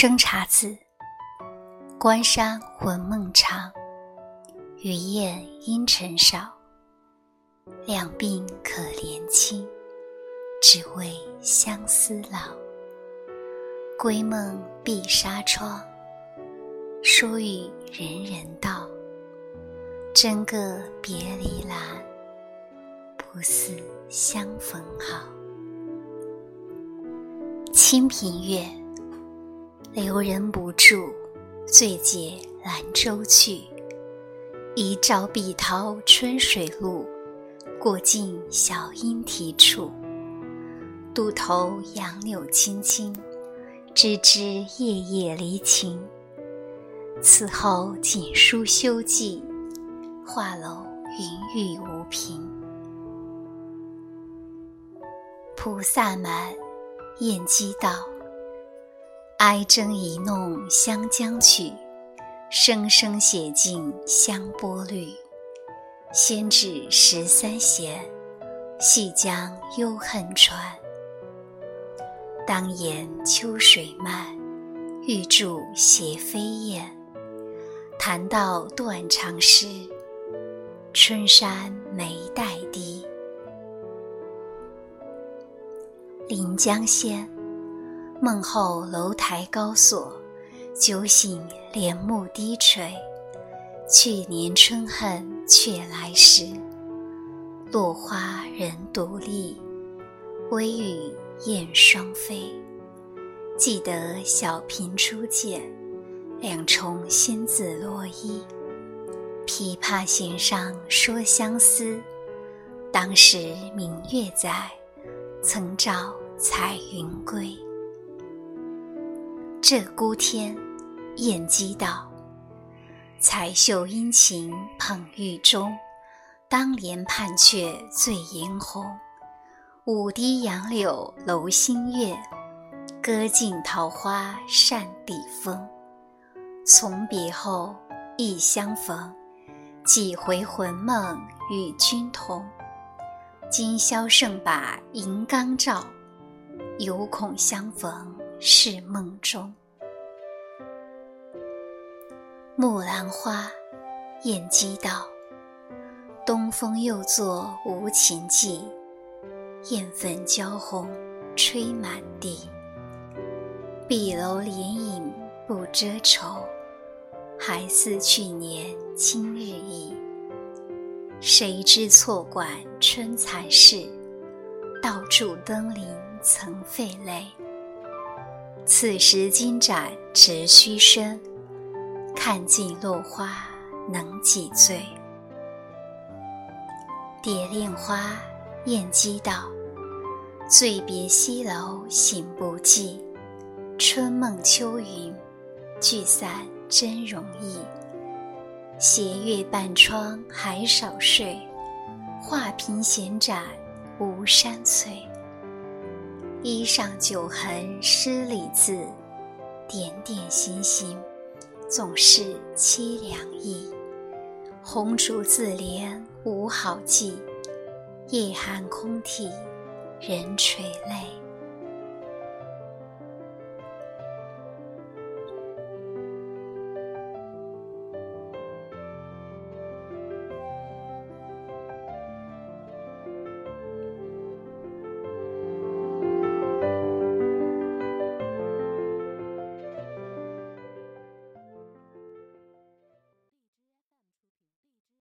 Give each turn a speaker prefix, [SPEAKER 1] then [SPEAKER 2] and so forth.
[SPEAKER 1] 生查子，关山魂梦长，雨雁阴沉少。两鬓可怜青，只为相思老。归梦闭纱窗，说与人人道。真个别离难，不似相逢好。清平乐，留人不住，醉解兰舟去。一朝碧涛春水路，过尽小莺啼处。渡头杨柳青青，枝枝叶叶离情。此后锦书休寄。画楼云雨无凭，菩萨蛮，燕姬道。哀筝一弄湘江曲，声声写尽香波绿。先至十三弦，细将幽恨传。当言秋水漫，欲著斜飞燕。弹到断肠诗。春山眉带低，临江仙。梦后楼台高锁，酒醒帘幕低垂。去年春恨却来时，落花人独立，微雨燕双飞。记得小平初见，两重仙字罗衣。琵琶弦上说相思，当时明月在，曾照彩云归。鹧鸪天，燕姬道。彩袖殷勤捧玉钟，当年盼却醉颜红。舞堤杨柳楼新月，歌尽桃花扇底风。从别后，忆相逢。几回魂梦与君同，今宵剩把银缸照，犹恐相逢是梦中。木兰花，燕姬道。东风又作无情寄，燕粉娇红吹满地。碧楼连影不遮愁。还似去年今日意，谁知错管春残事，到处登临曾费泪。此时金盏直须声，看尽落花能几醉？蝶恋花，燕姬道。醉别西楼醒不记，春梦秋云聚散。真容易，斜月半窗还少睡，画屏闲展无山翠。衣上酒痕诗里字，点点星星总是凄凉意。红烛自怜无好计，夜寒空啼人垂泪。